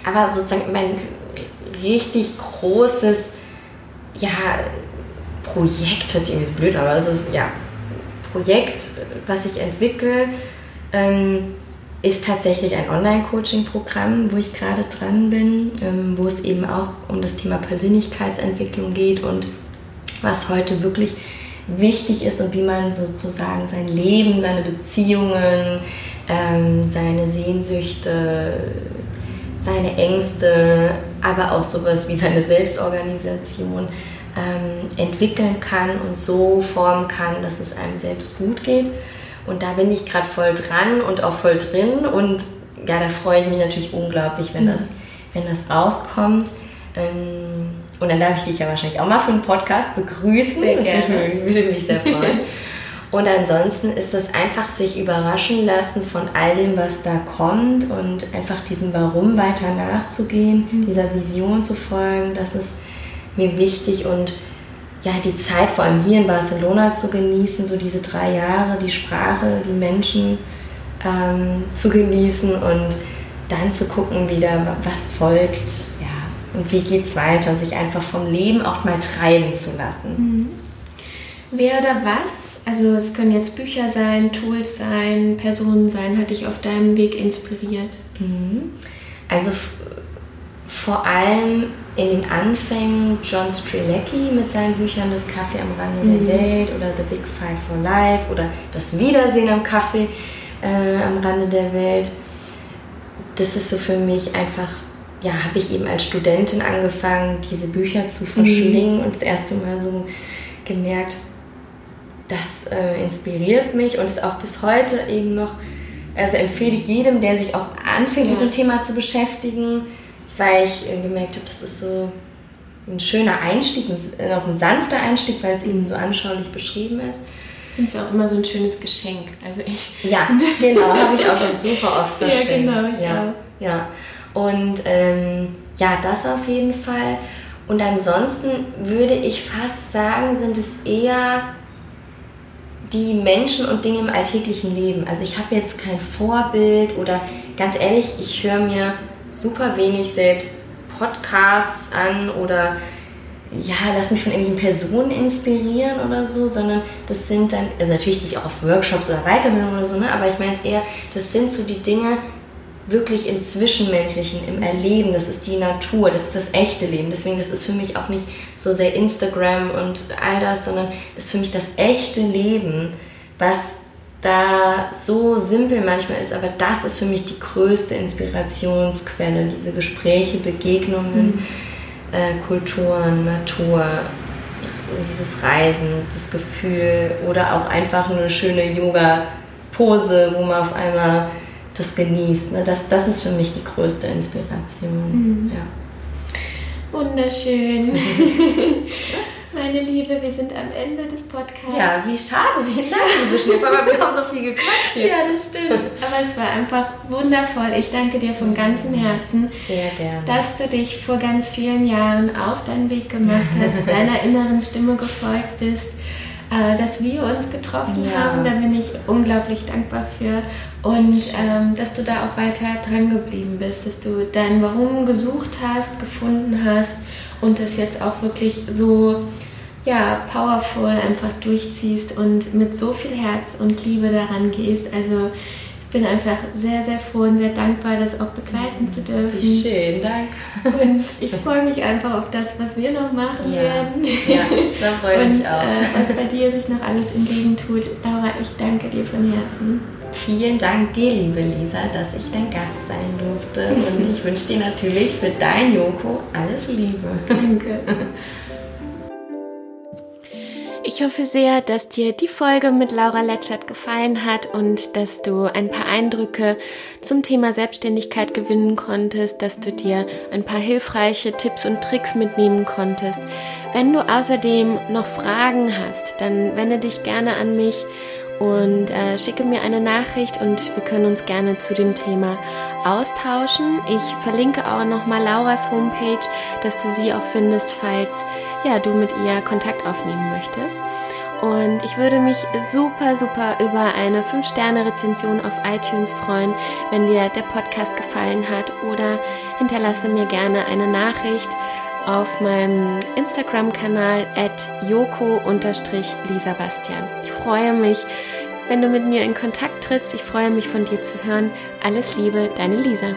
Aber sozusagen mein richtig großes, ja, Projekt, hört sich irgendwie so blöd aber es ist, ja, Projekt, was ich entwickle, ähm, ist tatsächlich ein Online-Coaching-Programm, wo ich gerade dran bin, ähm, wo es eben auch um das Thema Persönlichkeitsentwicklung geht und was heute wirklich wichtig ist und wie man sozusagen sein Leben, seine Beziehungen, ähm, seine Sehnsüchte, seine Ängste, aber auch sowas wie seine Selbstorganisation ähm, entwickeln kann und so formen kann, dass es einem selbst gut geht. Und da bin ich gerade voll dran und auch voll drin. Und ja, da freue ich mich natürlich unglaublich, wenn, mhm. das, wenn das rauskommt. Ähm, und dann darf ich dich ja wahrscheinlich auch mal für einen Podcast begrüßen. Sehr das gerne. würde mich sehr freuen. Und ansonsten ist es einfach sich überraschen lassen von all dem, was da kommt und einfach diesem Warum weiter nachzugehen, mhm. dieser Vision zu folgen. Das ist mir wichtig und ja, die Zeit vor allem hier in Barcelona zu genießen, so diese drei Jahre, die Sprache, die Menschen ähm, zu genießen und dann zu gucken wieder, was folgt, ja, und wie geht's weiter und sich einfach vom Leben auch mal treiben zu lassen. Mhm. Wer oder was also es können jetzt Bücher sein, Tools sein, Personen sein, hat dich auf deinem Weg inspiriert? Mhm. Also vor allem in den Anfängen John Strilecki mit seinen Büchern Das Kaffee am Rande mhm. der Welt oder The Big Five for Life oder Das Wiedersehen am Kaffee äh, am Rande der Welt. Das ist so für mich einfach, ja, habe ich eben als Studentin angefangen, diese Bücher zu verschlingen mhm. und das erste Mal so gemerkt, das äh, inspiriert mich und ist auch bis heute eben noch, also empfehle ich jedem, der sich auch anfängt ja. mit dem Thema zu beschäftigen, weil ich äh, gemerkt habe, das ist so ein schöner Einstieg, ein, auch ein sanfter Einstieg, weil es eben so anschaulich beschrieben ist. Ich finde es auch immer so ein schönes Geschenk. Also ich. Ja, genau, habe ich auch schon super oft verschenkt. Ja, genau, ich ja, auch. ja. Und ähm, ja, das auf jeden Fall. Und ansonsten würde ich fast sagen, sind es eher die Menschen und Dinge im alltäglichen Leben. Also ich habe jetzt kein Vorbild oder ganz ehrlich, ich höre mir super wenig selbst Podcasts an oder ja, lass mich von irgendwelchen Personen inspirieren oder so, sondern das sind dann, also natürlich gehe ich auch auf Workshops oder Weiterbildung oder so, ne? aber ich meine jetzt eher, das sind so die Dinge, wirklich im Zwischenmenschlichen, im Erleben, das ist die Natur, das ist das echte Leben. Deswegen, das ist für mich auch nicht so sehr Instagram und all das, sondern ist für mich das echte Leben, was da so simpel manchmal ist, aber das ist für mich die größte Inspirationsquelle, diese Gespräche, Begegnungen, mhm. äh, Kulturen, Natur, dieses Reisen, das Gefühl oder auch einfach eine schöne Yoga-Pose, wo man auf einmal das genießt. Ne? Das, das ist für mich die größte Inspiration. Mhm. Ja. Wunderschön. Meine Liebe, wir sind am Ende des Podcasts. Ja, wie schade, die Zeit ist so schnell, aber wir haben so viel gequatscht hier. Ja, das stimmt. Aber es war einfach wundervoll. Ich danke dir von ganzem Herzen, Sehr gerne. dass du dich vor ganz vielen Jahren auf deinen Weg gemacht hast, deiner inneren Stimme gefolgt bist äh, dass wir uns getroffen ja. haben. Da bin ich unglaublich dankbar für. Und ähm, dass du da auch weiter dran geblieben bist, dass du dein Warum gesucht hast, gefunden hast und das jetzt auch wirklich so ja, powerful einfach durchziehst und mit so viel Herz und Liebe daran gehst. Also bin einfach sehr, sehr froh und sehr dankbar, das auch begleiten zu dürfen. Schön, danke. Und ich freue mich einfach auf das, was wir noch machen ja. werden. Ja, da freue ich mich auch. Äh, was bei dir sich noch alles entgegentut. Laura, ich danke dir von Herzen. Vielen Dank dir, liebe Lisa, dass ich dein Gast sein durfte. Und ich wünsche dir natürlich für dein Joko alles Liebe. Danke. Ich hoffe sehr, dass dir die Folge mit Laura Letschert gefallen hat und dass du ein paar Eindrücke zum Thema Selbstständigkeit gewinnen konntest, dass du dir ein paar hilfreiche Tipps und Tricks mitnehmen konntest. Wenn du außerdem noch Fragen hast, dann wende dich gerne an mich und äh, schicke mir eine Nachricht und wir können uns gerne zu dem Thema austauschen. Ich verlinke auch nochmal Lauras Homepage, dass du sie auch findest, falls ja, du mit ihr Kontakt aufnehmen möchtest. Und ich würde mich super, super über eine 5-Sterne-Rezension auf iTunes freuen, wenn dir der Podcast gefallen hat oder hinterlasse mir gerne eine Nachricht auf meinem Instagram-Kanal at joko-lisabastian. Ich freue mich, wenn du mit mir in Kontakt trittst. Ich freue mich von dir zu hören. Alles Liebe, deine Lisa.